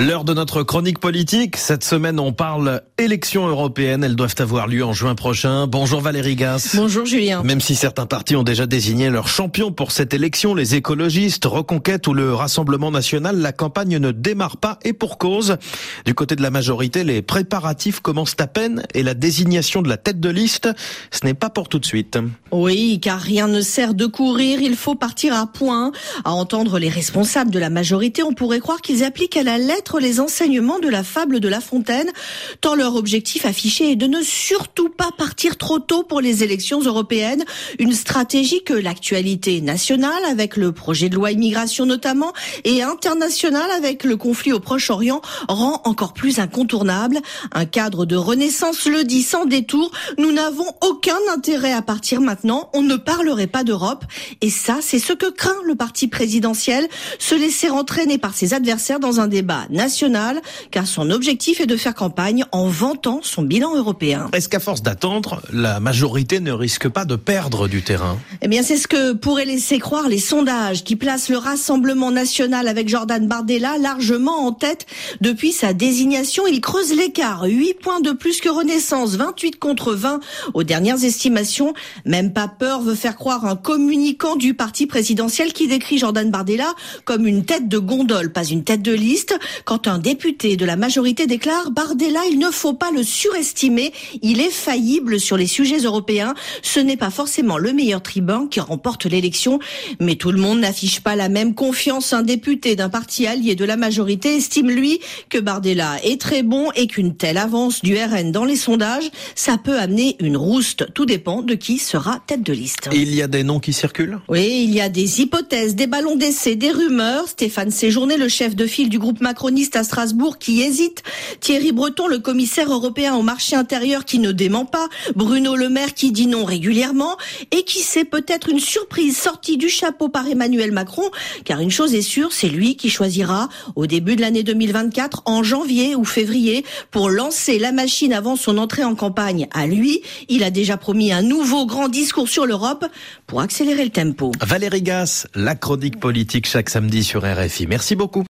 L'heure de notre chronique politique. Cette semaine, on parle élections européennes. Elles doivent avoir lieu en juin prochain. Bonjour Valérie Gas. Bonjour Julien. Même si certains partis ont déjà désigné leur champion pour cette élection, les écologistes, Reconquête ou le Rassemblement national, la campagne ne démarre pas et pour cause. Du côté de la majorité, les préparatifs commencent à peine et la désignation de la tête de liste, ce n'est pas pour tout de suite. Oui, car rien ne sert de courir, il faut partir à point. À entendre les responsables de la majorité, on pourrait croire qu'ils appliquent à la lettre les enseignements de la fable de La Fontaine, tant leur objectif affiché est de ne surtout pas partir trop tôt pour les élections européennes, une stratégie que l'actualité nationale, avec le projet de loi immigration notamment, et internationale, avec le conflit au Proche-Orient, rend encore plus incontournable. Un cadre de renaissance le dit sans détour, nous n'avons aucun intérêt à partir maintenant, on ne parlerait pas d'Europe, et ça, c'est ce que craint le parti présidentiel, se laisser entraîner par ses adversaires dans un débat car son objectif est de faire campagne en vantant son bilan européen. Est-ce qu'à force d'attendre, la majorité ne risque pas de perdre du terrain? Eh bien, c'est ce que pourraient laisser croire les sondages qui placent le Rassemblement national avec Jordan Bardella largement en tête depuis sa désignation. Il creuse l'écart, 8 points de plus que Renaissance, 28 contre 20 aux dernières estimations. Même pas peur veut faire croire un communicant du parti présidentiel qui décrit Jordan Bardella comme une tête de gondole, pas une tête de liste. Quand un député de la majorité déclare Bardella, il ne faut pas le surestimer, il est faillible sur les sujets européens. Ce n'est pas forcément le meilleur tribun qui remporte l'élection, mais tout le monde n'affiche pas la même confiance. Un député d'un parti allié de la majorité estime lui que Bardella est très bon et qu'une telle avance du RN dans les sondages, ça peut amener une rouste. Tout dépend de qui sera tête de liste. il y a des noms qui circulent? Oui, il y a des hypothèses, des ballons d'essai, des rumeurs. Stéphane Séjourné, le chef de file du groupe à Strasbourg qui hésite, Thierry Breton, le commissaire européen au marché intérieur qui ne dément pas, Bruno Le Maire qui dit non régulièrement et qui sait peut-être une surprise sortie du chapeau par Emmanuel Macron, car une chose est sûre, c'est lui qui choisira au début de l'année 2024, en janvier ou février, pour lancer la machine avant son entrée en campagne. À lui, il a déjà promis un nouveau grand discours sur l'Europe pour accélérer le tempo. Valérie Gas, la chronique politique chaque samedi sur RFI. Merci beaucoup.